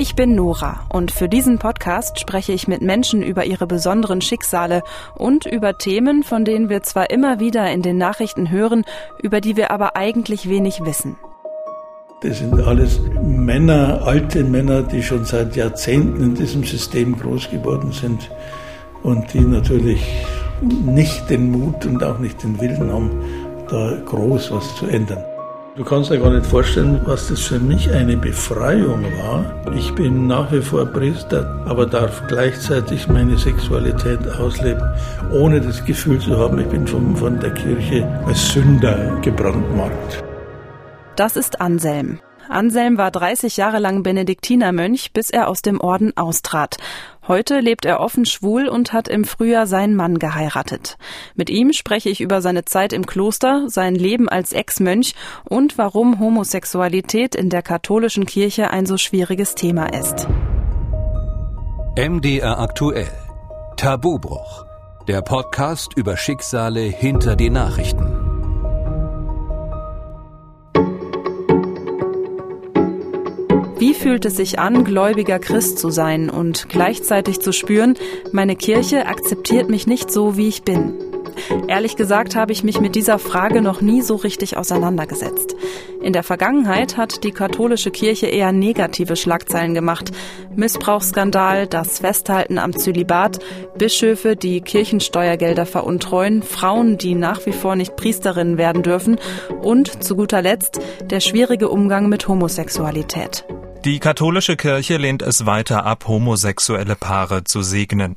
Ich bin Nora und für diesen Podcast spreche ich mit Menschen über ihre besonderen Schicksale und über Themen, von denen wir zwar immer wieder in den Nachrichten hören, über die wir aber eigentlich wenig wissen. Das sind alles Männer, alte Männer, die schon seit Jahrzehnten in diesem System groß geworden sind und die natürlich nicht den Mut und auch nicht den Willen haben, da groß was zu ändern. Du kannst dir gar nicht vorstellen, was das für mich eine Befreiung war. Ich bin nach wie vor Priester, aber darf gleichzeitig meine Sexualität ausleben, ohne das Gefühl zu haben, ich bin von, von der Kirche als Sünder gebrandmarkt. Das ist Anselm. Anselm war 30 Jahre lang Benediktinermönch, bis er aus dem Orden austrat. Heute lebt er offen schwul und hat im Frühjahr seinen Mann geheiratet. Mit ihm spreche ich über seine Zeit im Kloster, sein Leben als Ex-Mönch und warum Homosexualität in der katholischen Kirche ein so schwieriges Thema ist. MDR aktuell. Tabubruch. Der Podcast über Schicksale hinter die Nachrichten. Wie fühlt es sich an, gläubiger Christ zu sein und gleichzeitig zu spüren, meine Kirche akzeptiert mich nicht so, wie ich bin? Ehrlich gesagt habe ich mich mit dieser Frage noch nie so richtig auseinandergesetzt. In der Vergangenheit hat die katholische Kirche eher negative Schlagzeilen gemacht. Missbrauchsskandal, das Festhalten am Zölibat, Bischöfe, die Kirchensteuergelder veruntreuen, Frauen, die nach wie vor nicht Priesterinnen werden dürfen und zu guter Letzt der schwierige Umgang mit Homosexualität. Die katholische Kirche lehnt es weiter ab, homosexuelle Paare zu segnen.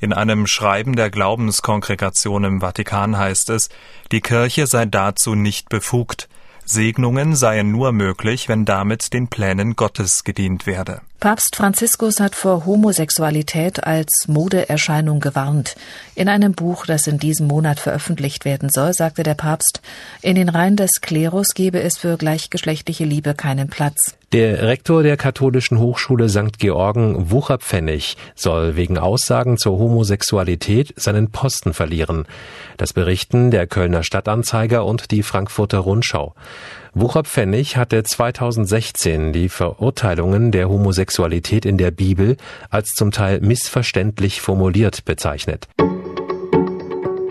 In einem Schreiben der Glaubenskongregation im Vatikan heißt es, die Kirche sei dazu nicht befugt. Segnungen seien nur möglich, wenn damit den Plänen Gottes gedient werde. Papst Franziskus hat vor Homosexualität als Modeerscheinung gewarnt. In einem Buch, das in diesem Monat veröffentlicht werden soll, sagte der Papst, in den Reihen des Klerus gebe es für gleichgeschlechtliche Liebe keinen Platz. Der Rektor der Katholischen Hochschule St. Georgen, Wucherpfennig, soll wegen Aussagen zur Homosexualität seinen Posten verlieren. Das berichten der Kölner Stadtanzeiger und die Frankfurter Rundschau. Wucherpfennig hatte 2016 die Verurteilungen der Homosexualität in der Bibel als zum Teil missverständlich formuliert bezeichnet.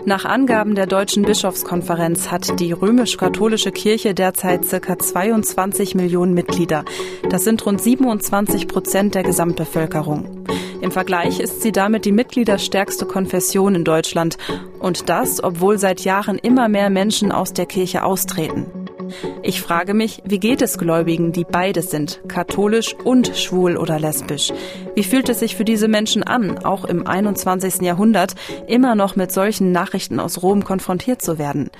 Nach Angaben der Deutschen Bischofskonferenz hat die römisch-katholische Kirche derzeit ca. 22 Millionen Mitglieder. Das sind rund 27 Prozent der Gesamtbevölkerung. Im Vergleich ist sie damit die mitgliederstärkste Konfession in Deutschland. Und das, obwohl seit Jahren immer mehr Menschen aus der Kirche austreten. Ich frage mich, wie geht es Gläubigen, die beides sind, katholisch und schwul oder lesbisch? Wie fühlt es sich für diese Menschen an, auch im 21. Jahrhundert immer noch mit solchen Nachrichten aus Rom konfrontiert zu werden?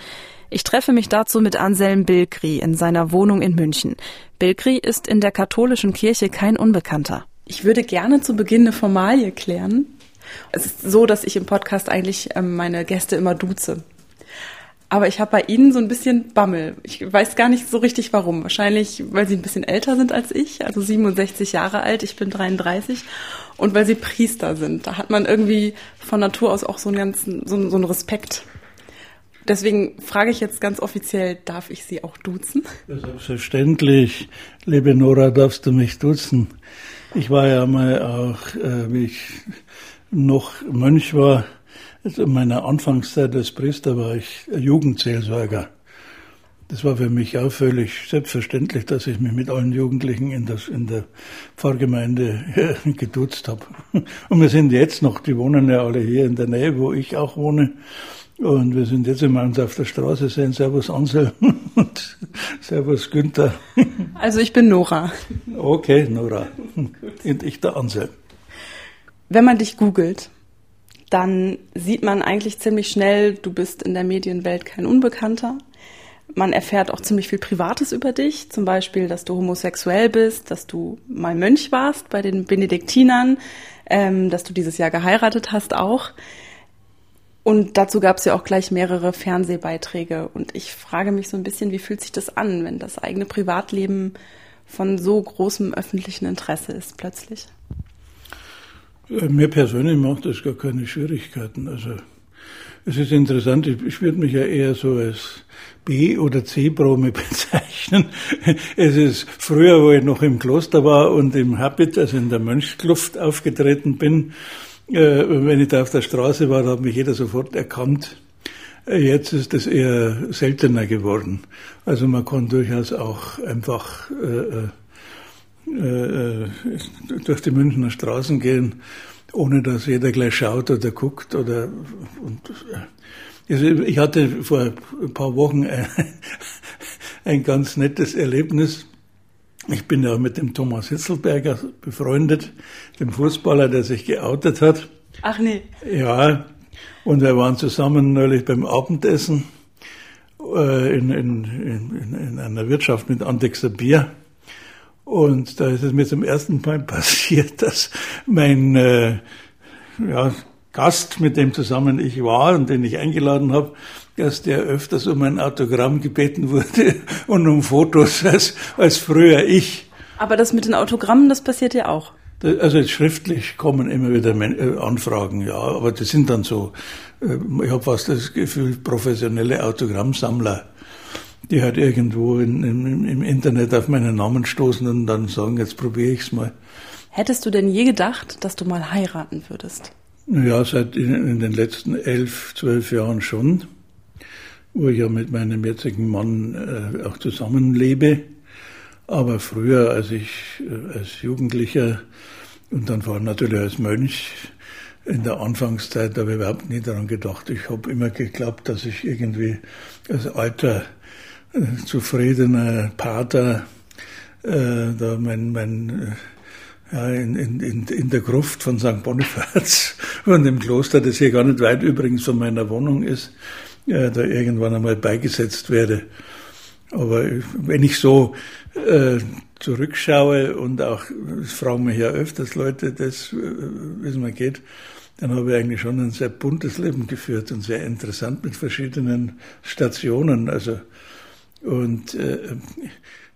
Ich treffe mich dazu mit Anselm Bilgri in seiner Wohnung in München. Bilgri ist in der katholischen Kirche kein Unbekannter. Ich würde gerne zu Beginn eine Formalie klären. Es ist so, dass ich im Podcast eigentlich ähm, meine Gäste immer duze. Aber ich habe bei Ihnen so ein bisschen Bammel. Ich weiß gar nicht so richtig warum. Wahrscheinlich, weil Sie ein bisschen älter sind als ich, also 67 Jahre alt, ich bin 33. Und weil Sie Priester sind. Da hat man irgendwie von Natur aus auch so einen ganzen, so, so einen Respekt. Deswegen frage ich jetzt ganz offiziell, darf ich Sie auch duzen? Selbstverständlich, liebe Nora, darfst du mich duzen. Ich war ja mal auch, äh, wie ich noch Mönch war, also in meiner Anfangszeit als Priester war ich Jugendseelsorger. Das war für mich auch völlig selbstverständlich, dass ich mich mit allen Jugendlichen in, das, in der Pfarrgemeinde geduzt habe. Und wir sind jetzt noch, die wohnen ja alle hier in der Nähe, wo ich auch wohne. Und wir sind jetzt immer uns auf der Straße sehen. Servus Ansel und Servus Günther. Also ich bin Nora. Okay, Nora. Und ich der Ansel. Wenn man dich googelt, dann sieht man eigentlich ziemlich schnell, du bist in der Medienwelt kein Unbekannter. Man erfährt auch ziemlich viel Privates über dich, zum Beispiel, dass du homosexuell bist, dass du mal Mönch warst bei den Benediktinern, ähm, dass du dieses Jahr geheiratet hast auch. Und dazu gab es ja auch gleich mehrere Fernsehbeiträge. Und ich frage mich so ein bisschen, wie fühlt sich das an, wenn das eigene Privatleben von so großem öffentlichen Interesse ist plötzlich? Mir persönlich macht das gar keine Schwierigkeiten. Also Es ist interessant, ich, würde mich ja eher so als B- oder C-Promi bezeichnen. Es ist früher, wo ich noch im Kloster war und im Habit, also in der Mönchskluft aufgetreten bin, äh, wenn ich da auf der Straße war, hat mich jeder sofort erkannt. Äh, jetzt ist das eher seltener geworden. Also man kann durchaus auch einfach äh, äh, äh durch die Münchner Straßen gehen ohne dass jeder gleich schaut oder guckt oder und, also ich hatte vor ein paar Wochen ein, ein ganz nettes Erlebnis. Ich bin ja mit dem Thomas Hitzelberger befreundet, dem Fußballer, der sich geoutet hat. Ach nee. Ja, und wir waren zusammen neulich beim Abendessen äh, in, in, in, in einer Wirtschaft mit Andexer Bier. Und da ist es mir zum ersten Mal passiert, dass mein äh, ja, Gast, mit dem zusammen ich war und den ich eingeladen habe, dass der öfters um ein Autogramm gebeten wurde und um Fotos als, als früher ich. Aber das mit den Autogrammen, das passiert ja auch. Also jetzt schriftlich kommen immer wieder äh, Anfragen, ja, aber das sind dann so, äh, ich habe fast das Gefühl, professionelle Autogrammsammler die halt irgendwo in, in, im Internet auf meinen Namen stoßen und dann sagen, jetzt probiere ich es mal. Hättest du denn je gedacht, dass du mal heiraten würdest? Ja, seit in, in, den letzten elf, zwölf Jahren schon, wo ich ja mit meinem jetzigen Mann äh, auch zusammenlebe. Aber früher, als ich äh, als Jugendlicher und dann vor allem natürlich als Mönch in der Anfangszeit habe ich überhaupt nie daran gedacht. Ich habe immer geglaubt, dass ich irgendwie als alter zufriedener Pater, äh, da mein, mein äh, ja, in, in, in der Gruft von St. Bonifaz, von dem Kloster, das hier gar nicht weit übrigens von meiner Wohnung ist, äh, da irgendwann einmal beigesetzt werde. Aber wenn ich so äh, zurückschaue und auch, das fragen mich ja öfters Leute, das, äh, wie es mir geht, dann habe ich eigentlich schon ein sehr buntes Leben geführt und sehr interessant mit verschiedenen Stationen. Also und äh,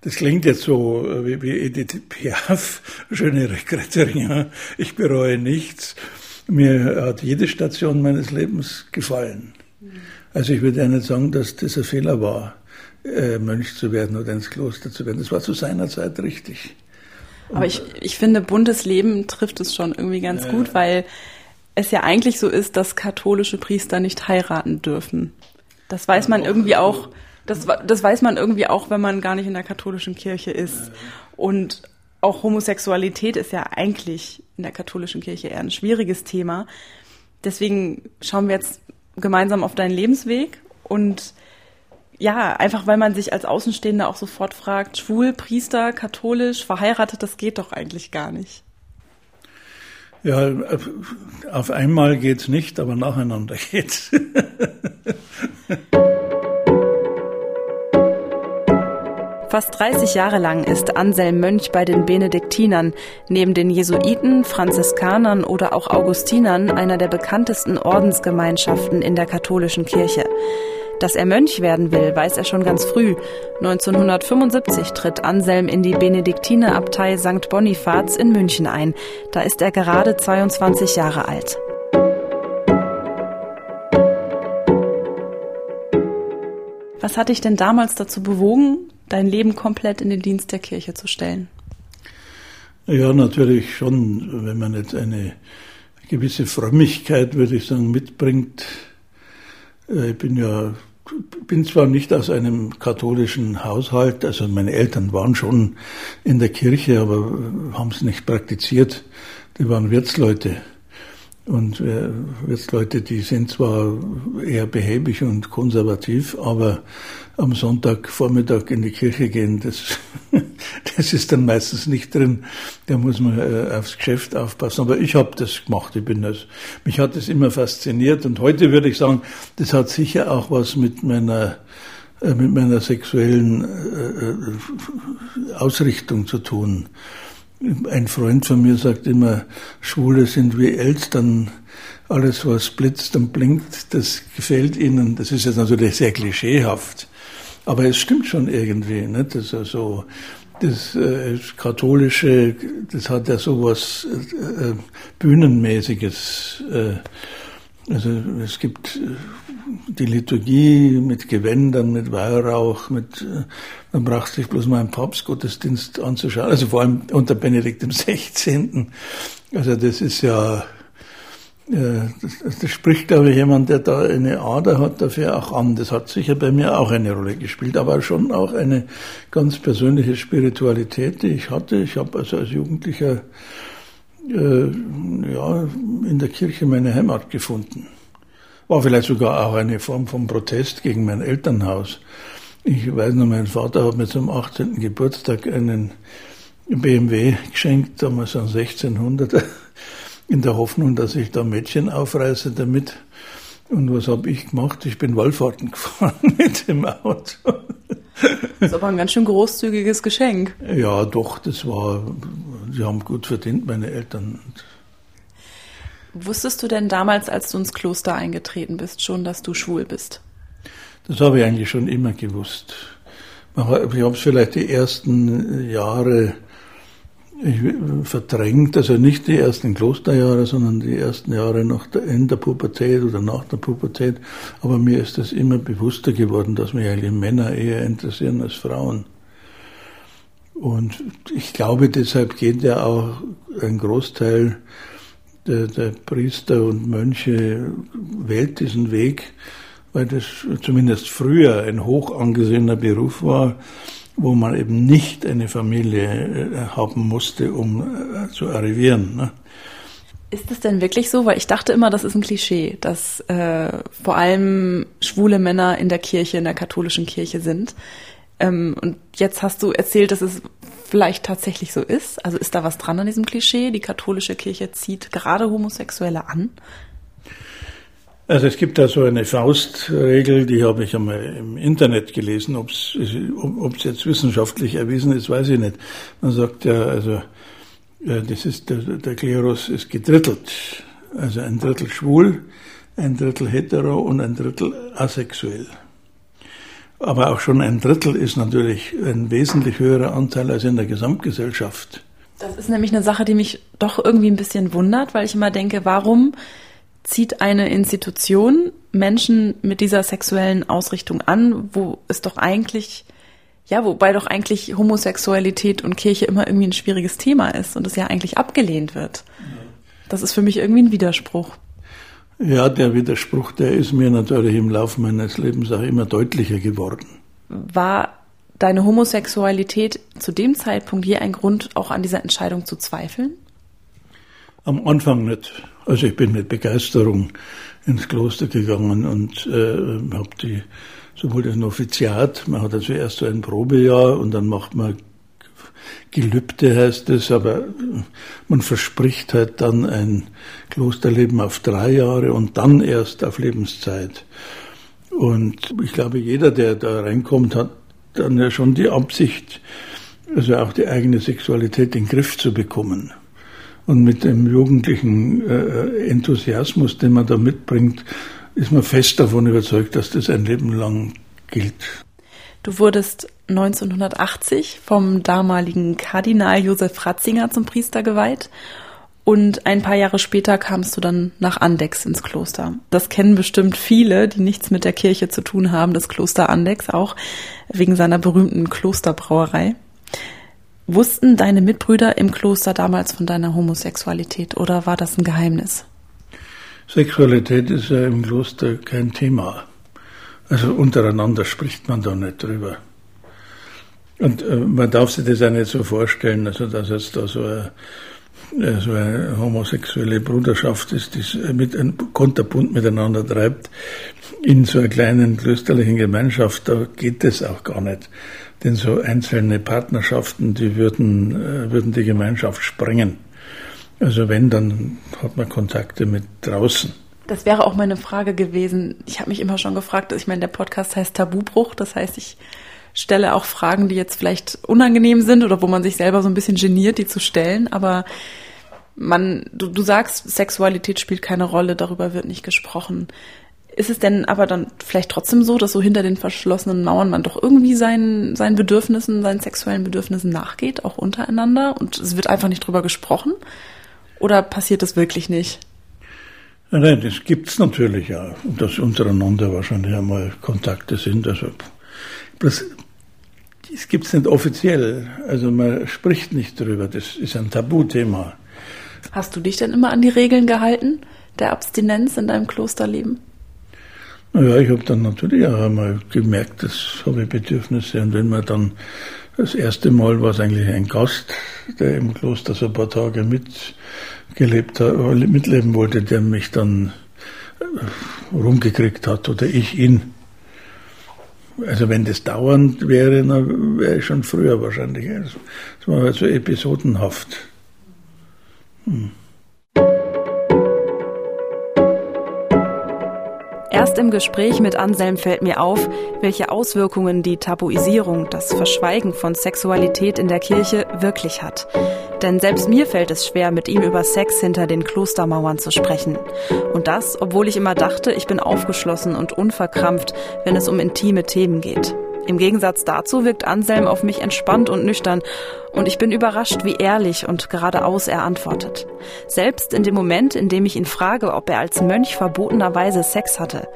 das klingt jetzt so äh, wie, wie Edith Piaf, schöne Regretterin, ich bereue nichts. Mir hat jede Station meines Lebens gefallen. Also ich würde ja nicht sagen, dass das ein Fehler war, äh, Mönch zu werden oder ins Kloster zu werden. Das war zu seiner Zeit richtig. Aber ich, ich finde, buntes Leben trifft es schon irgendwie ganz ja. gut, weil es ja eigentlich so ist, dass katholische Priester nicht heiraten dürfen. Das weiß man irgendwie auch das, das weiß man irgendwie auch, wenn man gar nicht in der katholischen Kirche ist. Und auch Homosexualität ist ja eigentlich in der katholischen Kirche eher ein schwieriges Thema. Deswegen schauen wir jetzt gemeinsam auf deinen Lebensweg und ja, einfach weil man sich als Außenstehender auch sofort fragt, schwul, Priester, katholisch, verheiratet, das geht doch eigentlich gar nicht. Ja, auf einmal geht's nicht, aber nacheinander geht's. Fast 30 Jahre lang ist Anselm Mönch bei den Benediktinern, neben den Jesuiten, Franziskanern oder auch Augustinern einer der bekanntesten Ordensgemeinschaften in der katholischen Kirche. Dass er Mönch werden will, weiß er schon ganz früh. 1975 tritt Anselm in die Benediktinerabtei St. Bonifaz in München ein. Da ist er gerade 22 Jahre alt. Was hat dich denn damals dazu bewogen, dein Leben komplett in den Dienst der Kirche zu stellen? Ja, natürlich schon, wenn man jetzt eine gewisse Frömmigkeit, würde ich sagen, mitbringt. Äh, ich bin ja, bin zwar nicht aus einem katholischen Haushalt, also meine Eltern waren schon in der Kirche, aber haben es nicht praktiziert. Die waren Wirtsleute. Und äh, jetzt Leute, die sind zwar eher behäbig und konservativ, aber am Sonntagvormittag in die Kirche gehen, das, das ist dann meistens nicht drin. Da muss man äh, aufs Geschäft aufpassen. Aber ich habe das gemacht. Ich bin das. Mich hat das immer fasziniert. Und heute würde ich sagen, das hat sicher auch was mit meiner äh, mit meiner sexuellen äh, Ausrichtung zu tun. Ein Freund von mir sagt immer, Schwule sind wie Elstern. Alles, was blitzt und blinkt, das gefällt ihnen. Das ist jetzt natürlich sehr klischeehaft. Aber es stimmt schon irgendwie. Nicht? Das, also, das äh, Katholische, das hat ja sowas äh, äh Bühnenmäßiges. Äh, Also es gibt äh, die Liturgie mit Gewändern, mit Weihrauch, mit äh, man braucht sich bloß mal einen Papstgottesdienst anzuschauen, also vor allem unter Benedikt XVI. Also das ist ja das, das spricht, glaube ich, jemand, der da eine Ader hat, dafür auch an. Das hat sicher bei mir auch eine Rolle gespielt, aber schon auch eine ganz persönliche Spiritualität, die ich hatte. Ich habe also als Jugendlicher äh, ja, in der Kirche meine Heimat gefunden. War vielleicht sogar auch eine Form von Protest gegen mein Elternhaus. Ich weiß noch, mein Vater hat mir zum 18. Geburtstag einen BMW geschenkt, damals ein 1600er in der Hoffnung, dass ich da Mädchen aufreiße damit. Und was habe ich gemacht? Ich bin Wallfahrten gefahren mit dem Auto. Das ist aber ein ganz schön großzügiges Geschenk. Ja, doch, das war, sie haben gut verdient, meine Eltern. Wusstest du denn damals, als du ins Kloster eingetreten bist, schon, dass du schwul bist? Das habe ich eigentlich schon immer gewusst. Ich habe es vielleicht die ersten Jahre verdrängt, also nicht die ersten Klosterjahre, sondern die ersten Jahre nach der, in der Pubertät oder nach der Pubertät. Aber mir ist das immer bewusster geworden, dass mich eigentlich Männer eher interessieren als Frauen. Und ich glaube, deshalb geht ja auch ein Großteil der, der Priester und Mönche wählt diesen Weg, weil das zumindest früher ein hoch angesehener Beruf war wo man eben nicht eine Familie äh, haben musste, um äh, zu arrivieren. Ne? Ist es denn wirklich so? Weil ich dachte immer, das ist ein Klischee, dass äh, vor allem schwule Männer in der Kirche, in der katholischen Kirche sind. Ähm, und jetzt hast du erzählt, dass es vielleicht tatsächlich so ist. Also ist da was dran an diesem Klischee? Die katholische Kirche zieht gerade Homosexuelle an? Also es gibt da so eine Faustregel, die habe ich einmal im Internet gelesen. Ob es jetzt wissenschaftlich erwiesen ist, weiß ich nicht. Man sagt ja, also das ist der, der Klerus ist gedrittelt. Also ein Drittel schwul, ein Drittel hetero und ein Drittel asexuell. Aber auch schon ein Drittel ist natürlich ein wesentlich höherer Anteil als in der Gesamtgesellschaft. Das ist nämlich eine Sache, die mich doch irgendwie ein bisschen wundert, weil ich immer denke, warum zieht eine Institution Menschen mit dieser sexuellen Ausrichtung an, wo es doch eigentlich, ja, wobei doch eigentlich Homosexualität und Kirche immer irgendwie ein schwieriges Thema ist und es ja eigentlich abgelehnt wird. Das ist für mich irgendwie ein Widerspruch. Ja, der Widerspruch, der ist mir natürlich im Laufe meines Lebens auch immer deutlicher geworden. War deine Homosexualität zu dem Zeitpunkt je ein Grund, auch an dieser Entscheidung zu zweifeln? Am Anfang nicht. Also ich bin mit Begeisterung ins Kloster gegangen und äh, habe die sowohl das Noviziat, man hat also erst so ein Probejahr und dann macht man Gelübde heißt es, aber man verspricht halt dann ein Klosterleben auf drei Jahre und dann erst auf Lebenszeit. Und ich glaube, jeder, der da reinkommt, hat dann ja schon die Absicht, also auch die eigene Sexualität in den Griff zu bekommen. Und mit dem jugendlichen äh, Enthusiasmus, den man da mitbringt, ist man fest davon überzeugt, dass das ein Leben lang gilt. Du wurdest 1980 vom damaligen Kardinal Josef Ratzinger zum Priester geweiht und ein paar Jahre später kamst du dann nach Andex ins Kloster. Das kennen bestimmt viele, die nichts mit der Kirche zu tun haben, das Kloster Andex, auch wegen seiner berühmten Klosterbrauerei. Wussten deine Mitbrüder im Kloster damals von deiner Homosexualität oder war das ein Geheimnis? Sexualität ist ja im Kloster kein Thema. Also untereinander spricht man da nicht drüber. Und äh, man darf sich das auch nicht so vorstellen, also dass jetzt da so eine, äh, so eine homosexuelle Bruderschaft ist, die mit einem Konterbund miteinander treibt, in so einer kleinen klösterlichen Gemeinschaft, da geht das auch gar nicht. Denn so einzelne Partnerschaften, die würden, äh, würden die Gemeinschaft sprengen. Also wenn, dann hat man Kontakte mit draußen. Das wäre auch meine Frage gewesen. Ich habe mich immer schon gefragt, ich meine, der Podcast heißt Tabubruch, das heißt, ich stelle auch Fragen, die jetzt vielleicht unangenehm sind oder wo man sich selber so ein bisschen geniert, die zu stellen, aber man, du, du sagst, Sexualität spielt keine Rolle, darüber wird nicht gesprochen. Ist es denn aber dann vielleicht trotzdem so, dass so hinter den verschlossenen Mauern man doch irgendwie seinen, seinen Bedürfnissen, seinen sexuellen Bedürfnissen nachgeht, auch untereinander und es wird einfach nicht drüber gesprochen? Oder passiert das wirklich nicht? Nein, das gibt's natürlich ja. Dass untereinander wahrscheinlich einmal Kontakte sind. Also das, das gibt's nicht offiziell. Also man spricht nicht drüber. Das ist ein Tabuthema. Hast du dich denn immer an die Regeln gehalten der Abstinenz in deinem Klosterleben? Naja, ich habe dann natürlich auch einmal gemerkt, das habe ich Bedürfnisse. Und wenn man dann das erste Mal war es eigentlich ein Gast, der im Kloster so ein paar Tage mitgelebt hat, mitleben wollte, der mich dann äh, rumgekriegt hat oder ich ihn. Also wenn das dauernd wäre, dann wäre ich schon früher wahrscheinlich. Das war halt so episodenhaft. Hm. Erst im Gespräch mit Anselm fällt mir auf, welche Auswirkungen die Tabuisierung, das Verschweigen von Sexualität in der Kirche wirklich hat. Denn selbst mir fällt es schwer, mit ihm über Sex hinter den Klostermauern zu sprechen. Und das, obwohl ich immer dachte, ich bin aufgeschlossen und unverkrampft, wenn es um intime Themen geht. Im Gegensatz dazu wirkt Anselm auf mich entspannt und nüchtern und ich bin überrascht, wie ehrlich und geradeaus er antwortet. Selbst in dem Moment, in dem ich ihn frage, ob er als Mönch verbotenerweise Sex hatte.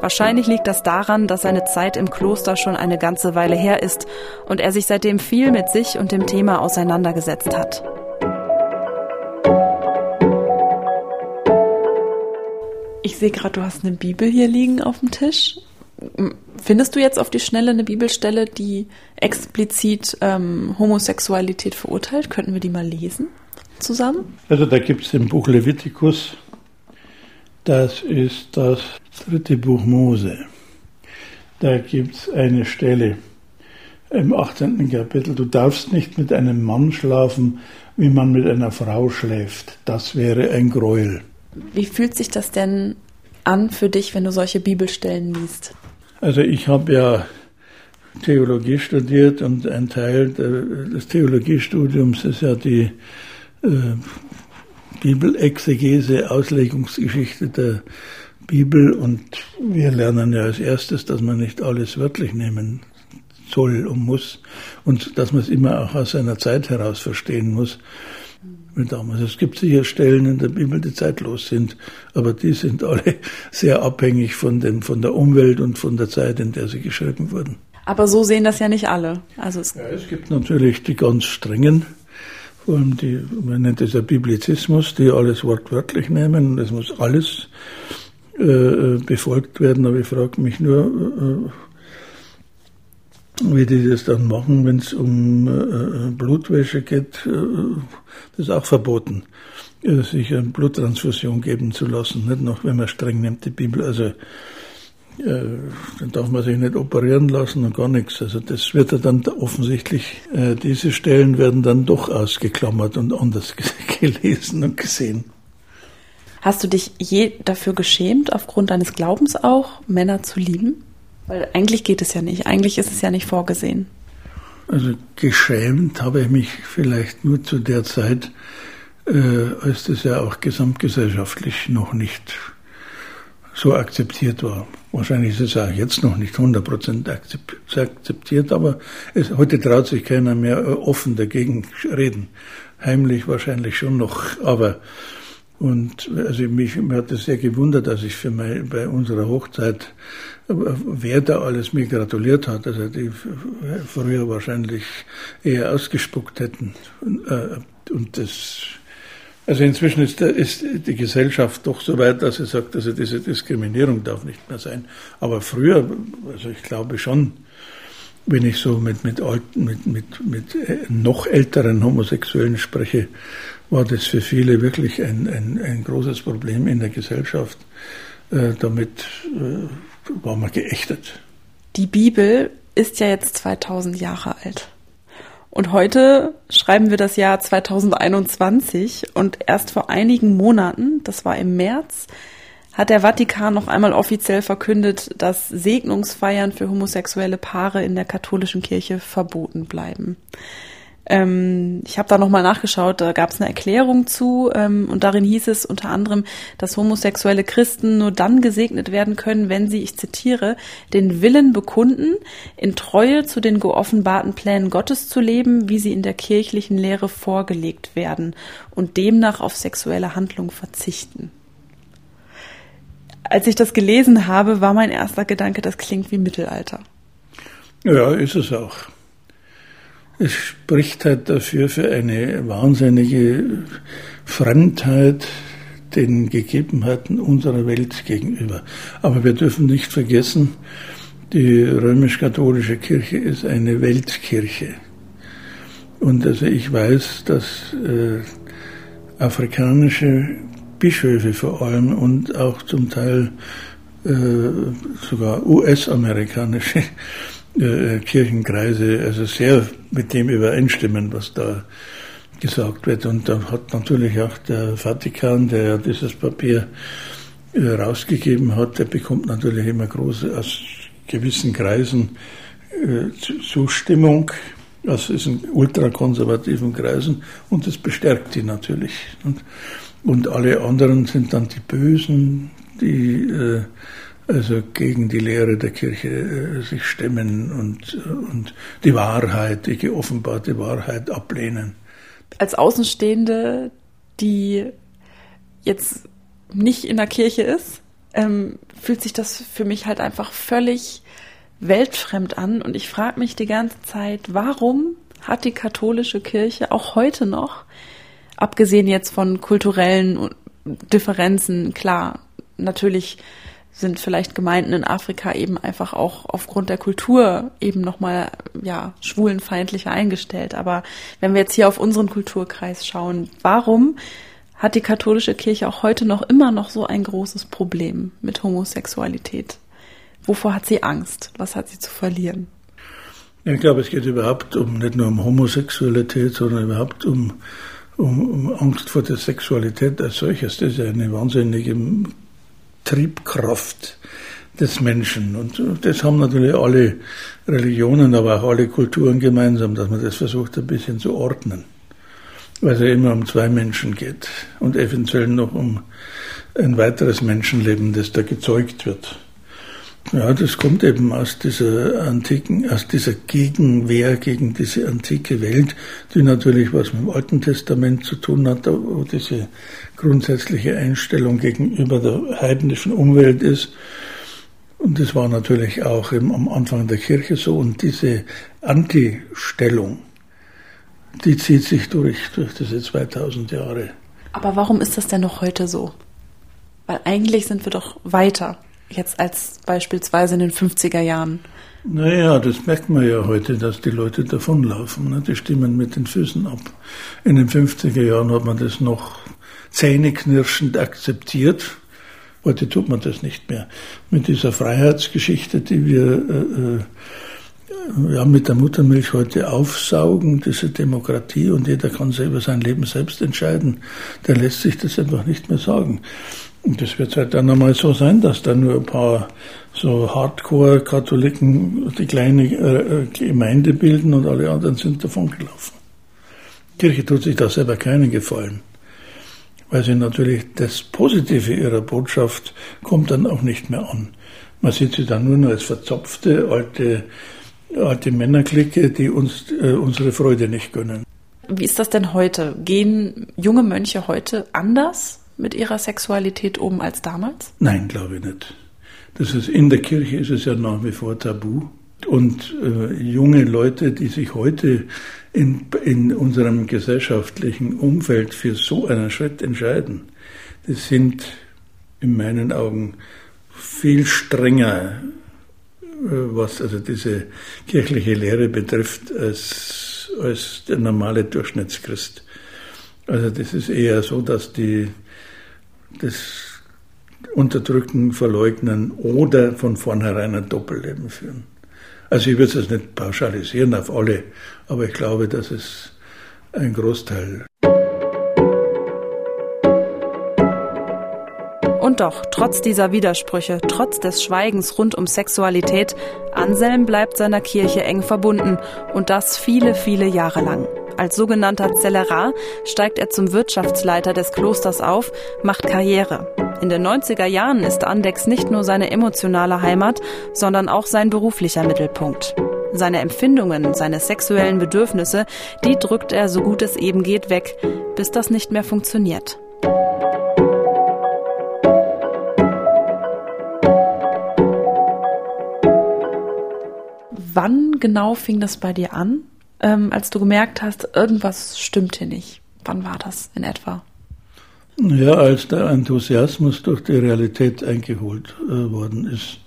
Wahrscheinlich liegt das daran, dass seine Zeit im Kloster schon eine ganze Weile her ist und er sich seitdem viel mit sich und dem Thema auseinandergesetzt hat. Ich sehe gerade, du hast eine Bibel hier liegen auf dem Tisch. Findest du jetzt auf die Schnelle eine Bibelstelle, die explizit ähm, Homosexualität verurteilt? Könnten wir die mal lesen zusammen? Also da gibt es im Buch Levitikus, das ist das dritte Buch Mose. Da gibt es eine Stelle im 18. Kapitel, du darfst nicht mit einem Mann schlafen, wie man mit einer Frau schläft. Das wäre ein Gräuel. Wie fühlt sich das denn an für dich, wenn du solche Bibelstellen liest? Also ich habe ja Theologie studiert und ein Teil des Theologiestudiums ist ja die äh, Bibelexegese, Auslegungsgeschichte der Bibel. Und wir lernen ja als erstes, dass man nicht alles wörtlich nehmen soll und muss und dass man es immer auch aus seiner Zeit heraus verstehen muss damals. Es gibt sicher Stellen in der Bibel, die zeitlos sind, aber die sind alle sehr abhängig von, den, von der Umwelt und von der Zeit, in der sie geschrieben wurden. Aber so sehen das ja nicht alle. Also es, ja, es gibt natürlich die ganz strengen, vor allem die, man nennt es ja Biblizismus, die alles wortwörtlich nehmen und es muss alles äh, äh befolgt werden. Aber ich frage mich nur, äh, wie die das dann machen, wenn es um äh, äh, Blutwäsche geht, äh, das ist auch verboten, äh, sich eine Bluttransfusion geben zu lassen, nicht noch, wenn man streng nimmt die Bibel, also äh, dann darf man sich nicht operieren lassen und gar nichts. Also das wird ja dann offensichtlich, äh, diese Stellen werden dann doch ausgeklammert und anders gelesen und gesehen. Hast du dich je dafür geschämt, aufgrund deines Glaubens auch, Männer zu lieben? Weil eigentlich geht es ja nicht. Eigentlich ist es ja nicht vorgesehen. Also geschämt habe ich mich vielleicht nur zu der Zeit, äh, als das ja auch gesamtgesellschaftlich noch nicht so akzeptiert war. Wahrscheinlich ist es auch jetzt noch nicht 100% akzeptiert, aber es, heute traut sich keiner mehr äh, offen dagegen reden. Heimlich wahrscheinlich schon noch, aber und also mich, mir hat es sehr gewundert, dass ich für mein, bei unserer Hochzeit, wer da alles mir gratuliert hat, also die früher wahrscheinlich eher ausgespuckt hätten. Äh, und das, also inzwischen ist, ist die Gesellschaft doch so weit, dass sie sagt, also diese Diskriminierung darf nicht mehr sein. Aber früher, also ich glaube schon, wenn ich so mit, mit, alten, mit, mit, mit noch älteren Homosexuellen spreche, war das für viele wirklich ein, ein, ein großes Problem in der Gesellschaft. Äh, damit äh, war man geächtet. Die Bibel ist ja jetzt 2000 Jahre alt. Und heute schreiben wir das Jahr 2021 und erst vor einigen Monaten, das war im März, hat der Vatikan noch einmal offiziell verkündet, dass Segnungsfeiern für homosexuelle Paare in der katholischen Kirche verboten bleiben. Ähm, ich habe da nochmal nachgeschaut, da gab es eine Erklärung zu ähm, und darin hieß es unter anderem, dass homosexuelle Christen nur dann gesegnet werden können, wenn sie, ich zitiere, den Willen bekunden, in Treue zu den geoffenbarten Plänen Gottes zu leben, wie sie in der kirchlichen Lehre vorgelegt werden und demnach auf sexuelle Handlung verzichten. als ich das gelesen habe, war mein erster Gedanke, das klingt wie Mittelalter. Ja, ist es auch. Es spricht halt dafür für eine wahnsinnige Fremdheit den Gegebenheiten unserer Welt gegenüber. Aber wir dürfen nicht vergessen, die römisch-katholische Kirche ist eine Weltkirche. Und also ich weiß, dass äh, afrikanische Bischöfe vor allem und auch zum Teil äh, sogar US-amerikanische Kirchenkreise also sehr mit dem übereinstimmen, was da gesagt wird. Und da hat natürlich auch der Vatikan, der ja dieses Papier äh, rausgegeben hat, der bekommt natürlich immer große, aus gewissen Kreisen äh, Zustimmung, aus diesen ultrakonservativen Kreisen, und das bestärkt die natürlich. Und, und alle anderen sind dann die Bösen, die äh, also gegen die Lehre der Kirche äh, sich stemmen und, und die Wahrheit, die geoffenbarte Wahrheit ablehnen. Als Außenstehende, die jetzt nicht in der Kirche ist, ähm, fühlt sich das für mich halt einfach völlig weltfremd an. Und ich frage mich die ganze Zeit, warum hat die katholische Kirche auch heute noch, abgesehen jetzt von kulturellen Differenzen, klar, natürlich sind vielleicht Gemeinden in Afrika eben einfach auch aufgrund der Kultur eben nochmal, ja, schwulenfeindlicher eingestellt. Aber wenn wir jetzt hier auf unseren Kulturkreis schauen, warum hat die katholische Kirche auch heute noch immer noch so ein großes Problem mit Homosexualität? Wovor hat sie Angst? Was hat sie zu verlieren? Ich glaube, es geht überhaupt um nicht nur um Homosexualität, sondern überhaupt um, um, um Angst vor der Sexualität als solches. Das ist eine wahnsinnige Triebkraft des Menschen. Und das haben natürlich alle Religionen, aber auch alle Kulturen gemeinsam, dass man das versucht ein bisschen zu ordnen. Weil es ja immer um zwei Menschen geht und eventuell noch um ein weiteres Menschenleben, das da gezeugt wird. Ja, das kommt eben aus dieser antiken, aus dieser Gegenwehr gegen diese antike Welt, die natürlich was mit dem Alten Testament zu tun hat, wo diese grundsätzliche Einstellung gegenüber der heidnischen Umwelt ist. Und das war natürlich auch am Anfang der Kirche so. Und diese Anti-Stellung, die zieht sich durch, durch diese 2000 Jahre. Aber warum ist das denn noch heute so? Weil eigentlich sind wir doch weiter jetzt als beispielsweise in den 50er Jahren? Naja, das merkt man ja heute, dass die Leute davonlaufen. Ne? Die stimmen mit den Füßen ab. In den 50er Jahren hat man das noch zähneknirschend akzeptiert. Heute tut man das nicht mehr. Mit dieser Freiheitsgeschichte, die wir äh, äh, ja, mit der Muttermilch heute aufsaugen, diese Demokratie und jeder kann selber sein Leben selbst entscheiden, der lässt sich das einfach nicht mehr sagen. Und das wird halt dann einmal so sein, dass da nur ein paar so Hardcore-Katholiken die kleine äh, Gemeinde bilden und alle anderen sind davon gelaufen. Die Kirche tut sich da selber keinen Gefallen, weil sie natürlich das Positive ihrer Botschaft kommt dann auch nicht mehr an. Man sieht sie dann nur noch als verzopfte alte, alte Männerklicke, die uns äh, unsere Freude nicht gönnen. Wie ist das denn heute? Gehen junge Mönche heute anders mit ihrer Sexualität um als damals? Nein, glaube ich nicht. Das ist, in der Kirche ist es ja nach wie vor tabu. Und äh, junge Leute, die sich heute in, in unserem gesellschaftlichen Umfeld für so einen Schritt entscheiden, das sind in meinen Augen viel strenger, äh, was also diese kirchliche Lehre betrifft, als, als der normale Durchschnittschrist. Also das ist eher so, dass die das Unterdrücken, Verleugnen oder von vornherein ein Doppelleben führen. Also ich würde es nicht pauschalisieren auf alle, aber ich glaube, dass es ein Großteil. Und doch, trotz dieser Widersprüche, trotz des Schweigens rund um Sexualität, Anselm bleibt seiner Kirche eng verbunden und das viele, viele Jahre lang. Als sogenannter Zellerar steigt er zum Wirtschaftsleiter des Klosters auf, macht Karriere. In den 90er Jahren ist Andex nicht nur seine emotionale Heimat, sondern auch sein beruflicher Mittelpunkt. Seine Empfindungen, seine sexuellen Bedürfnisse, die drückt er so gut es eben geht weg, bis das nicht mehr funktioniert. Wann genau fing das bei dir an, ähm, als du gemerkt hast, irgendwas stimmt hier nicht? Wann war das in etwa? Ja, als der Enthusiasmus durch die Realität eingeholt äh, worden ist.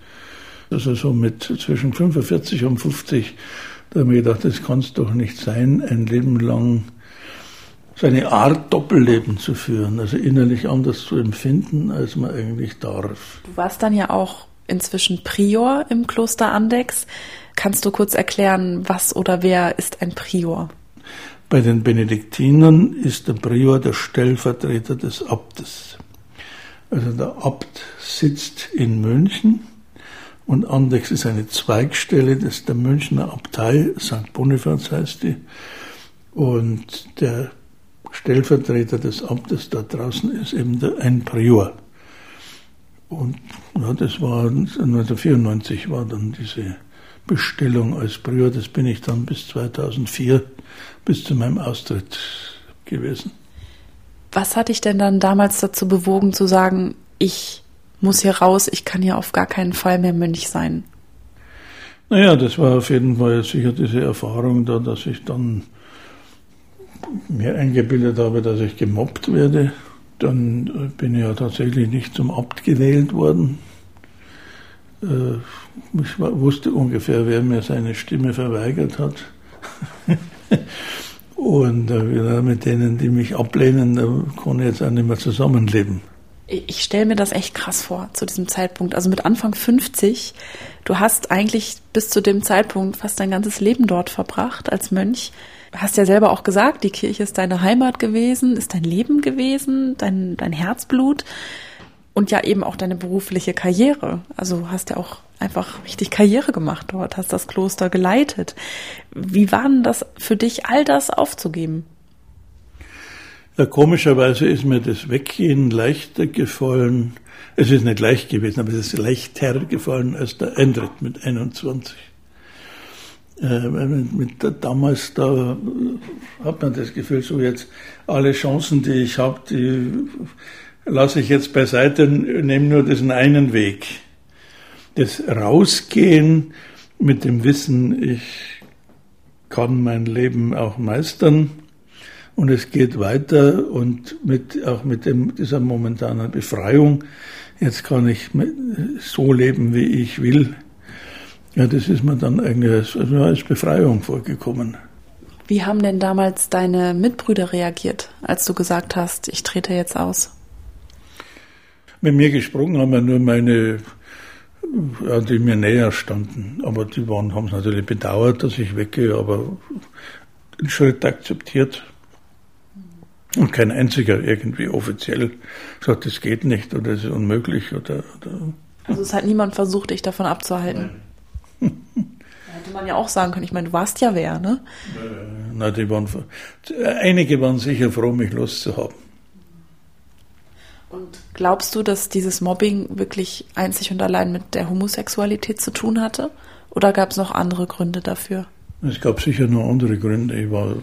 Also so mit zwischen 45 und 50, da habe ich gedacht, das kann es doch nicht sein, ein Leben lang so eine Art Doppelleben zu führen, also innerlich anders zu empfinden, als man eigentlich darf. Du warst dann ja auch inzwischen Prior im Kloster Andex. Kannst du kurz erklären, was oder wer ist ein Prior? Bei den Benediktinern ist der Prior der Stellvertreter des Abtes. Also der Abt sitzt in München und Andex ist eine Zweigstelle des der Münchner Abtei, St. Bonifaz heißt die. Und der Stellvertreter des Amtes da draußen ist eben der, ein Prior. Und ja, das war 1994 war dann diese Bestellung als Prior. Das bin ich dann bis 2004, bis zu meinem Austritt gewesen. Was hat dich denn dann damals dazu bewogen zu sagen, ich muss hier raus, ich kann hier auf gar keinen Fall mehr Mönch sein? Naja, das war auf jeden Fall sicher diese Erfahrung da, dass ich dann mir eingebildet habe, dass ich gemobbt werde. Dann bin ich ja tatsächlich nicht zum Abt gewählt worden. Ich wusste ungefähr, wer mir seine Stimme verweigert hat. Und äh, mit denen, die mich ablehnen, da kann ich jetzt auch nicht mehr zusammenleben. Ich stelle mir das echt krass vor zu diesem Zeitpunkt. Also mit Anfang 50, du hast eigentlich bis zu dem Zeitpunkt fast dein ganzes Leben dort verbracht als Mönch. Du hast ja selber auch gesagt, die Kirche ist deine Heimat gewesen, ist dein Leben gewesen, dein, dein Herzblut und ja eben auch deine berufliche Karriere. Also hast ja auch einfach richtig Karriere gemacht dort, hast das Kloster geleitet. Wie war denn das für dich, all das aufzugeben? Ja, komischerweise ist mir das Weggehen leichter gefallen. Es ist nicht leicht gewesen, aber es ist leichter gefallen als der Eintritt mit 21. Äh, mit, mit, damals, da hat man das Gefühl, so jetzt alle Chancen, die ich habe, die lasse ich jetzt beiseite, nehme nur diesen einen Weg. Das Rausgehen mit dem Wissen, ich kann mein Leben auch meistern und es geht weiter und mit, auch mit dem, dieser momentanen Befreiung. Jetzt kann ich so leben, wie ich will. Ja, das ist mir dann eigentlich als, als Befreiung vorgekommen. Wie haben denn damals deine Mitbrüder reagiert, als du gesagt hast, ich trete jetzt aus? Mit mir gesprochen haben ja nur meine, ja, die mir näher standen. Aber die waren, haben es natürlich bedauert, dass ich weggehe, aber den Schritt akzeptiert. Und kein einziger irgendwie offiziell sagt, das geht nicht oder das ist unmöglich oder, oder Also es hat niemand versucht, dich davon abzuhalten. Hätte man ja auch sagen können, ich meine, du warst ja wer, ne? Na, die waren, einige waren sicher froh, mich loszuhaben. Und glaubst du, dass dieses Mobbing wirklich einzig und allein mit der Homosexualität zu tun hatte? Oder gab es noch andere Gründe dafür? Es gab sicher noch andere Gründe. Ich war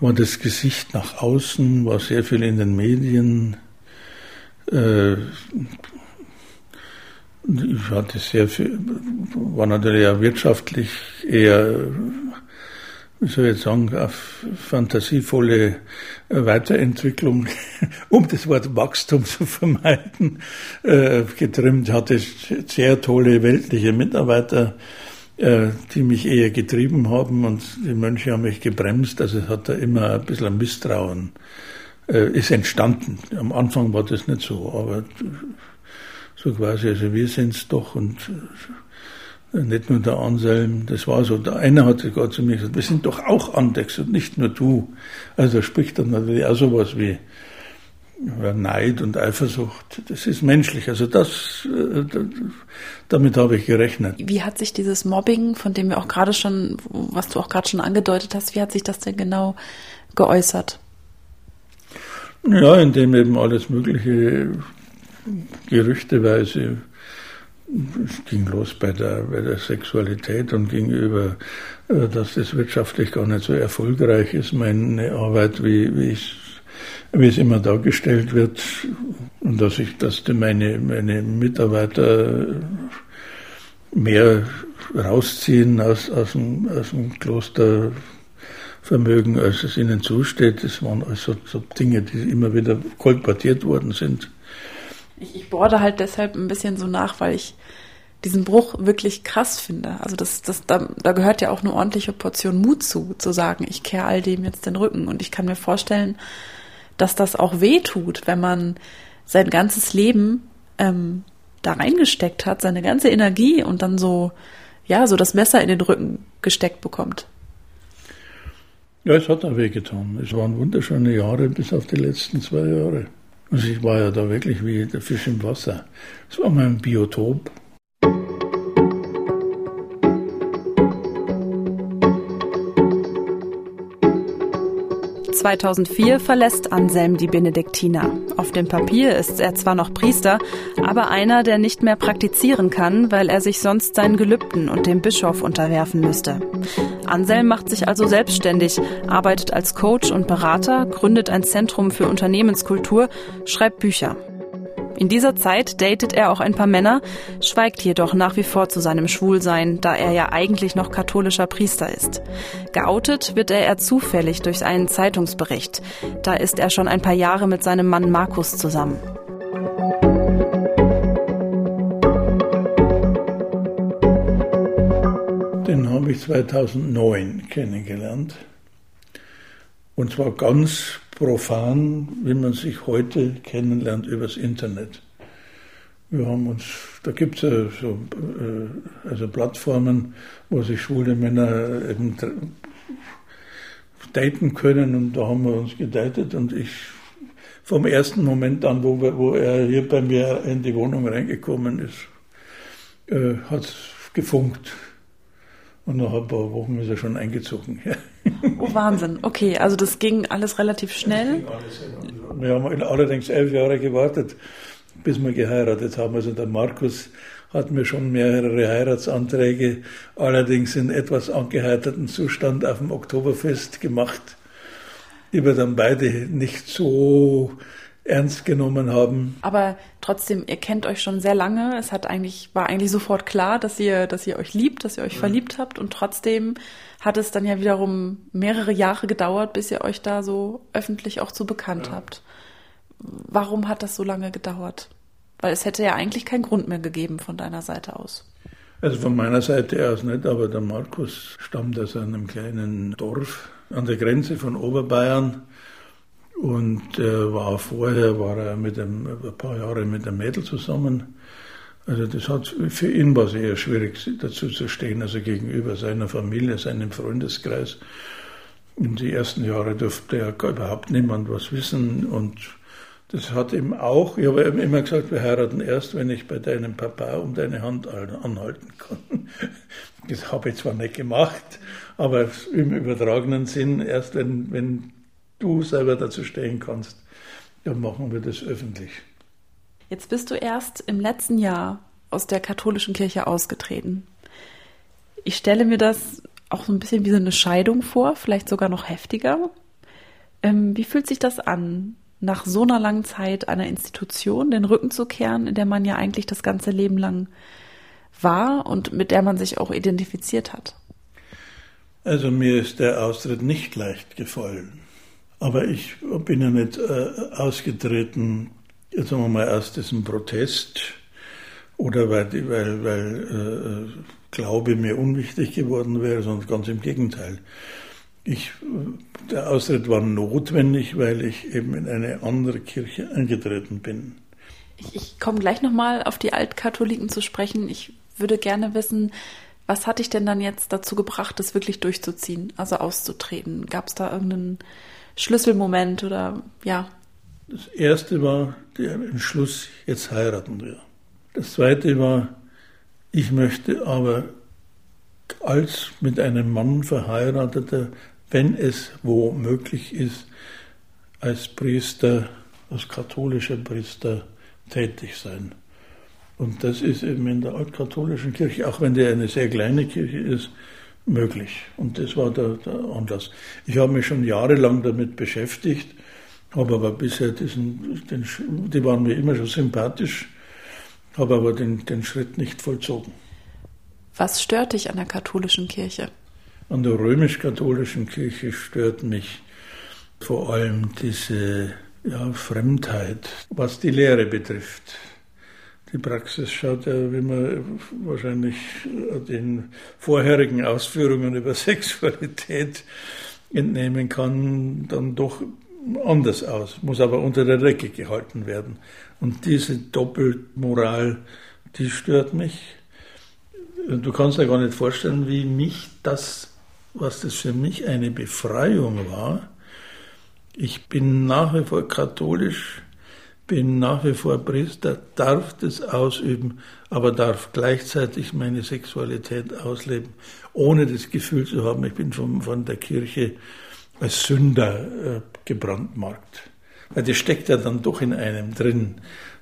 war das Gesicht nach außen, war sehr viel in den Medien. Äh, ich hatte sehr viel, war natürlich auch wirtschaftlich eher, wie soll ich sagen, auf fantasievolle Weiterentwicklung, um das Wort Wachstum zu vermeiden, äh, getrimmt, hatte sehr tolle weltliche Mitarbeiter äh, die mich eher getrieben haben und die Mönche haben mich gebremst. Also es hat da immer ein bisschen Misstrauen äh, ist entstanden. Am Anfang war das nicht so, aber so quasi, also wir sind's doch und nicht nur der Anselm, das war so. Der eine hat sogar zu mir gesagt, wir sind doch auch Andex und nicht nur du. Also spricht dann natürlich auch sowas wie, Neid und Eifersucht, das ist menschlich. Also das, äh, damit habe ich gerechnet. Wie hat sich dieses Mobbing, von dem wir auch gerade schon, was du auch gerade schon angedeutet hast, wie hat sich das denn genau geäußert? Ja, indem eben alles mögliche gerüchteweise es ging los bei der, bei der Sexualität und ging über, äh, dass das wirtschaftlich gar nicht so erfolgreich ist, meine Arbeit, wie, wie ich wie es immer dargestellt wird und dass ich, dass meine, meine Mitarbeiter mehr rausziehen aus, aus, dem, aus dem Klostervermögen, als es ihnen zusteht. Das waren also so Dinge, die immer wieder kolportiert worden sind. Ich, ich bohre halt deshalb ein bisschen so nach, weil ich diesen Bruch wirklich krass finde. Also das, das, da, da gehört ja auch eine ordentliche Portion Mut zu, zu sagen, ich kehre all dem jetzt den Rücken. Und ich kann mir vorstellen, dass das auch weh tut, wenn man sein ganzes Leben ähm, da reingesteckt hat, seine ganze Energie und dann so, ja, so das Messer in den Rücken gesteckt bekommt. Ja, es hat auch wehgetan. Es waren wunderschöne Jahre bis auf die letzten zwei Jahre. Also ich war ja da wirklich wie der Fisch im Wasser. Es war mein Biotop 2004 verlässt Anselm die Benediktiner. Auf dem Papier ist er zwar noch Priester, aber einer, der nicht mehr praktizieren kann, weil er sich sonst seinen Gelübden und dem Bischof unterwerfen müsste. Anselm macht sich also selbstständig, arbeitet als Coach und Berater, gründet ein Zentrum für Unternehmenskultur, schreibt Bücher. In dieser Zeit datet er auch ein paar Männer, schweigt jedoch nach wie vor zu seinem Schwulsein, da er ja eigentlich noch katholischer Priester ist. Geoutet wird er eher zufällig durch einen Zeitungsbericht. Da ist er schon ein paar Jahre mit seinem Mann Markus zusammen. Den habe ich 2009 kennengelernt. Und zwar ganz profan, wie man sich heute kennenlernt übers Internet. Wir haben uns, da gibt es ja so äh, also Plattformen, wo sich schwule Männer eben daten können und da haben wir uns gedatet und ich vom ersten Moment an, wo, wo er hier bei mir in die Wohnung reingekommen ist, äh, hat es gefunkt. Und nach ein paar Wochen ist er schon eingezogen. Oh, Wahnsinn. Okay, also das ging alles relativ schnell. Alles, wir haben allerdings elf Jahre gewartet, bis wir geheiratet haben. Also der Markus hat mir schon mehrere Heiratsanträge, allerdings in etwas angeheiterten Zustand auf dem Oktoberfest gemacht, die wir dann beide nicht so ernst genommen haben. Aber trotzdem, ihr kennt euch schon sehr lange. Es hat eigentlich, war eigentlich sofort klar, dass ihr, dass ihr euch liebt, dass ihr euch ja. verliebt habt. Und trotzdem hat es dann ja wiederum mehrere Jahre gedauert, bis ihr euch da so öffentlich auch zu bekannt ja. habt. Warum hat das so lange gedauert? Weil es hätte ja eigentlich keinen Grund mehr gegeben von deiner Seite aus. Also von meiner Seite aus nicht, aber der Markus stammt aus einem kleinen Dorf an der Grenze von Oberbayern und äh, war vorher, war er mit einem, ein paar Jahre mit einem Mädel zusammen. Also das hat für ihn war es eher schwierig dazu zu stehen, also gegenüber seiner Familie, seinem Freundeskreis. In die ersten Jahre durfte ja überhaupt niemand was wissen und das hat ihm auch, ich habe immer gesagt, wir heiraten erst, wenn ich bei deinem Papa um deine Hand anhalten kann. Das habe ich zwar nicht gemacht, aber im übertragenen Sinn, erst wenn, wenn du selber dazu stehen kannst, dann machen wir das öffentlich. Jetzt bist du erst im letzten Jahr aus der katholischen Kirche ausgetreten. Ich stelle mir das auch so ein bisschen wie so eine Scheidung vor, vielleicht sogar noch heftiger. Ähm, wie fühlt sich das an, nach so einer langen Zeit einer Institution den Rücken zu kehren, in der man ja eigentlich das ganze Leben lang war und mit der man sich auch identifiziert hat? Also mir ist der Austritt nicht leicht gefallen. Aber ich bin ja nicht äh, ausgetreten, jetzt sagen wir mal, aus diesem Protest oder weil, weil, weil äh, Glaube mir unwichtig geworden wäre, sondern ganz im Gegenteil. Ich, der Austritt war notwendig, weil ich eben in eine andere Kirche eingetreten bin. Ich, ich komme gleich nochmal auf die Altkatholiken zu sprechen. Ich würde gerne wissen, was hat dich denn dann jetzt dazu gebracht, das wirklich durchzuziehen, also auszutreten? Gab es da irgendeinen Schlüsselmoment oder ja? Das erste war der Entschluss, jetzt heiraten wir. Das zweite war, ich möchte aber als mit einem Mann verheirateter, wenn es wo möglich ist, als Priester, als katholischer Priester tätig sein. Und das ist eben in der altkatholischen Kirche, auch wenn die eine sehr kleine Kirche ist, möglich. Und das war der, der Anlass. Ich habe mich schon jahrelang damit beschäftigt, habe aber bisher diesen, den, die waren mir immer schon sympathisch, habe aber den, den Schritt nicht vollzogen. Was stört dich an der katholischen Kirche? An der römisch-katholischen Kirche stört mich vor allem diese ja, Fremdheit, was die Lehre betrifft. Die Praxis schaut ja, wie man wahrscheinlich den vorherigen Ausführungen über Sexualität entnehmen kann, dann doch anders aus, muss aber unter der Decke gehalten werden. Und diese Doppelmoral, die stört mich. Du kannst dir gar nicht vorstellen, wie mich das, was das für mich eine Befreiung war. Ich bin nach wie vor katholisch, bin nach wie vor Priester, darf das ausüben, aber darf gleichzeitig meine Sexualität ausleben, ohne das Gefühl zu haben, ich bin von, von der Kirche als Sünder äh, gebrandmarkt. Weil das steckt ja dann doch in einem drin,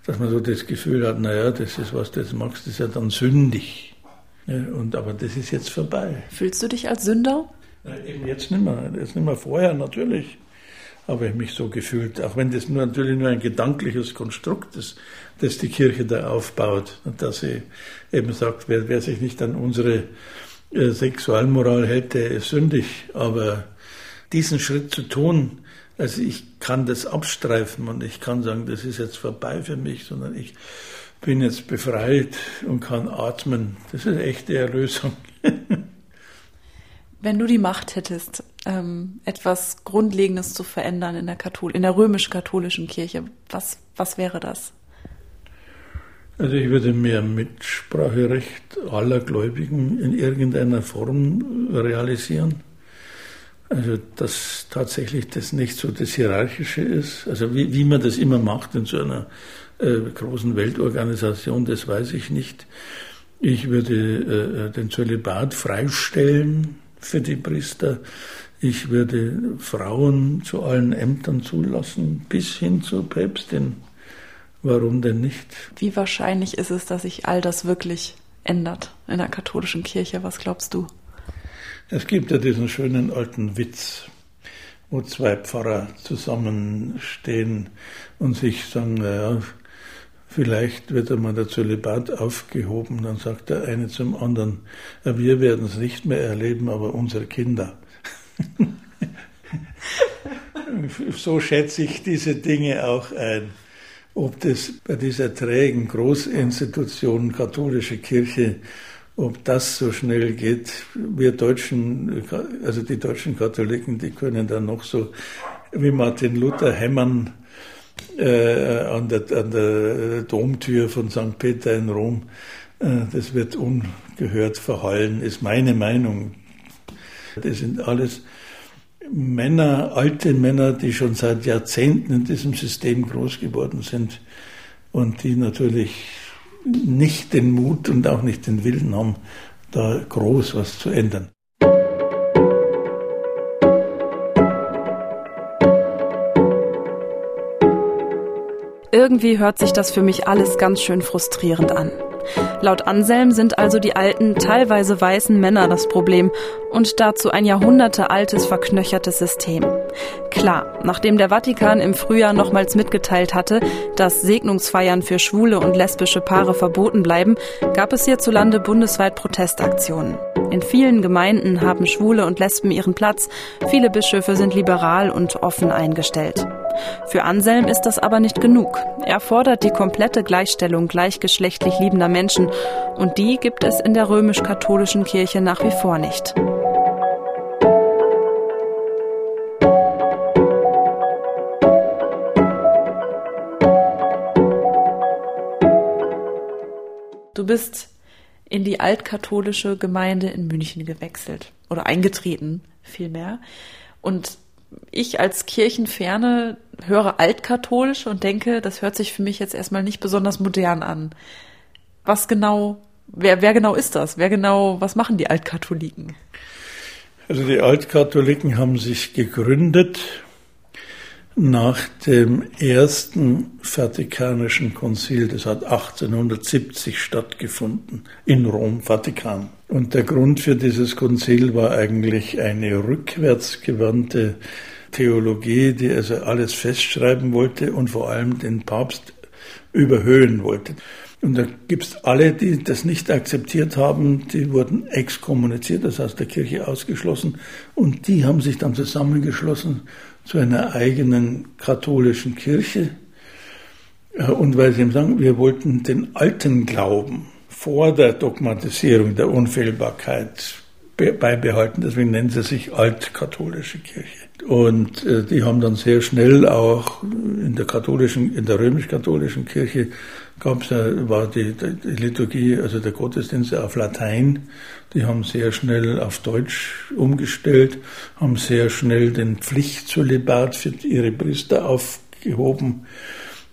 dass man so das Gefühl hat, naja, das ist was, das magst, das ist ja dann sündig. Ja, und, aber das ist jetzt vorbei. Fühlst du dich als Sünder? Na, eben jetzt nicht mehr, jetzt nicht mehr vorher natürlich habe ich mich so gefühlt, auch wenn das nur natürlich nur ein gedankliches Konstrukt ist, das die Kirche da aufbaut und dass sie eben sagt, wer, wer sich nicht an unsere äh, Sexualmoral hält, der ist sündig. Aber diesen Schritt zu tun, also ich kann das abstreifen und ich kann sagen, das ist jetzt vorbei für mich, sondern ich bin jetzt befreit und kann atmen. Das ist echte Erlösung. Wenn du die Macht hättest, ähm, etwas Grundlegendes zu verändern in der, Kathol der römisch-katholischen Kirche, was, was wäre das? Also ich würde mehr Mitspracherecht aller Gläubigen in irgendeiner Form realisieren. Also dass tatsächlich das nicht so das Hierarchische ist. Also wie, wie man das immer macht in so einer äh, großen Weltorganisation, das weiß ich nicht. Ich würde äh, den Zölibat freistellen für die Priester. Ich würde Frauen zu allen Ämtern zulassen, bis hin zur Päpstin. Warum denn nicht? Wie wahrscheinlich ist es, dass sich all das wirklich ändert in der katholischen Kirche? Was glaubst du? Es gibt ja diesen schönen alten Witz, wo zwei Pfarrer zusammenstehen und sich sagen, naja, vielleicht wird einmal der Zölibat aufgehoben. Dann sagt der eine zum anderen, wir werden es nicht mehr erleben, aber unsere Kinder. so schätze ich diese Dinge auch ein. Ob das bei dieser trägen Großinstitution katholische Kirche ob das so schnell geht, wir Deutschen, also die deutschen Katholiken, die können dann noch so wie Martin Luther hämmern äh, an, der, an der Domtür von St. Peter in Rom. Äh, das wird ungehört verhallen, ist meine Meinung. Das sind alles Männer, alte Männer, die schon seit Jahrzehnten in diesem System groß geworden sind und die natürlich nicht den Mut und auch nicht den Willen haben, da groß was zu ändern. Irgendwie hört sich das für mich alles ganz schön frustrierend an. Laut Anselm sind also die alten, teilweise weißen Männer das Problem und dazu ein jahrhundertealtes, verknöchertes System. Klar, nachdem der Vatikan im Frühjahr nochmals mitgeteilt hatte, dass Segnungsfeiern für schwule und lesbische Paare verboten bleiben, gab es hierzulande bundesweit Protestaktionen. In vielen Gemeinden haben Schwule und Lesben ihren Platz, viele Bischöfe sind liberal und offen eingestellt. Für Anselm ist das aber nicht genug. Er fordert die komplette Gleichstellung gleichgeschlechtlich liebender Menschen und die gibt es in der römisch-katholischen Kirche nach wie vor nicht. Du bist in die altkatholische Gemeinde in München gewechselt oder eingetreten, vielmehr. Und ich als Kirchenferne höre altkatholisch und denke, das hört sich für mich jetzt erstmal nicht besonders modern an. Was genau, wer, wer genau ist das? Wer genau, was machen die Altkatholiken? Also die Altkatholiken haben sich gegründet nach dem ersten Vatikanischen Konzil, das hat 1870 stattgefunden in Rom, Vatikan. Und der Grund für dieses Konzil war eigentlich eine rückwärtsgewandte Theologie, die also alles festschreiben wollte und vor allem den Papst überhöhen wollte. Und da gibt's alle, die das nicht akzeptiert haben, die wurden exkommuniziert, das heißt der Kirche ausgeschlossen. Und die haben sich dann zusammengeschlossen zu einer eigenen katholischen Kirche. Und weil sie eben sagen, wir wollten den alten Glauben vor der Dogmatisierung der Unfehlbarkeit beibehalten. Deswegen nennen sie sich altkatholische Kirche. Und äh, die haben dann sehr schnell auch in der katholischen, in der römisch-katholischen Kirche gab's war die, die Liturgie, also der Gottesdienst auf Latein. Die haben sehr schnell auf Deutsch umgestellt, haben sehr schnell den Pflichtzölibat für ihre Priester aufgehoben.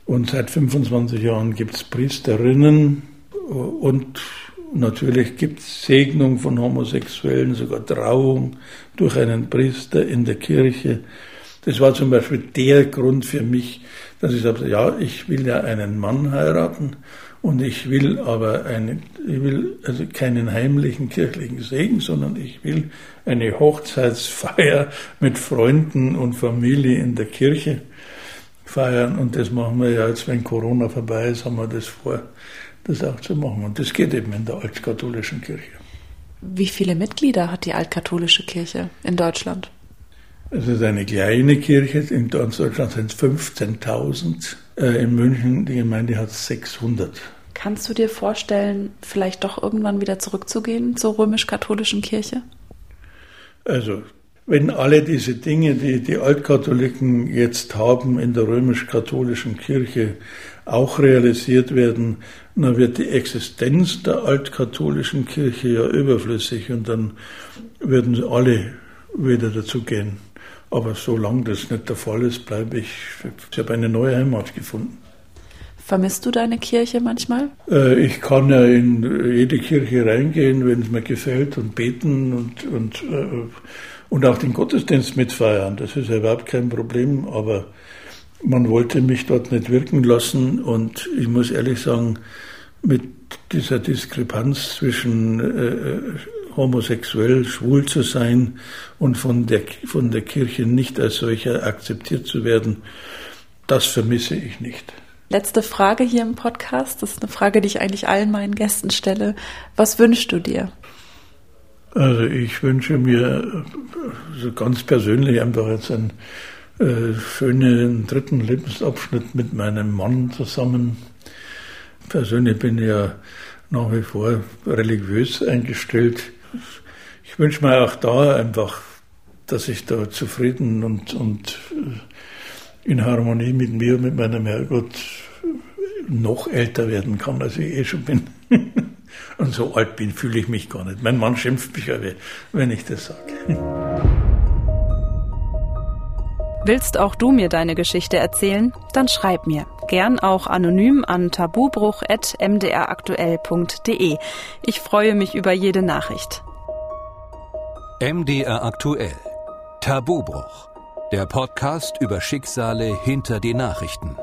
Und seit 25 Jahren gibt's Priesterinnen und natürlich gibt's Segnung von Homosexuellen, sogar Trauung durch einen Priester in der Kirche. Das war zum Beispiel der Grund für mich, dass ich sagte, ja, ich will ja einen Mann heiraten und ich will aber eine, ich will also keinen heimlichen kirchlichen Segen, sondern ich will eine Hochzeitsfeier mit Freunden und Familie in der Kirche feiern. Und das machen wir ja jetzt, wenn Corona vorbei ist, haben wir das vor, das auch zu machen. Und das geht eben in der altkatholischen Kirche. Wie viele Mitglieder hat die altkatholische Kirche in Deutschland? Es ist eine kleine Kirche, in Deutschland sind es 15.000. In München, die Gemeinde hat 600. Kannst du dir vorstellen, vielleicht doch irgendwann wieder zurückzugehen zur römisch-katholischen Kirche? Also, wenn alle diese Dinge, die die Altkatholiken jetzt haben in der römisch-katholischen Kirche, auch realisiert werden, dann wird die Existenz der altkatholischen Kirche ja überflüssig und dann würden alle wieder dazugehen. Aber solange das nicht der Fall ist, bleibe ich, ich habe eine neue Heimat gefunden. Vermisst du deine Kirche manchmal? Äh, ich kann ja in jede Kirche reingehen, wenn es mir gefällt und beten und, und, äh, und auch den Gottesdienst mitfeiern. Das ist ja überhaupt kein Problem, aber man wollte mich dort nicht wirken lassen und ich muss ehrlich sagen, mit dieser Diskrepanz zwischen äh, homosexuell, schwul zu sein und von der, von der Kirche nicht als solcher akzeptiert zu werden, das vermisse ich nicht. Letzte Frage hier im Podcast. Das ist eine Frage, die ich eigentlich allen meinen Gästen stelle. Was wünschst du dir? Also ich wünsche mir so ganz persönlich einfach jetzt einen äh, schönen dritten Lebensabschnitt mit meinem Mann zusammen. Persönlich bin ich ja nach wie vor religiös eingestellt. Ich wünsche mir auch da einfach, dass ich da zufrieden und, und in Harmonie mit mir, mit meinem Herrgott noch älter werden kann, als ich eh schon bin. Und so alt bin, fühle ich mich gar nicht. Mein Mann schimpft mich wenn ich das sage. Willst auch du mir deine Geschichte erzählen? Dann schreib mir. Gern auch anonym an tabubruch.mdraktuell.de. Ich freue mich über jede Nachricht. MDR aktuell. Tabubruch. Der Podcast über Schicksale hinter die Nachrichten.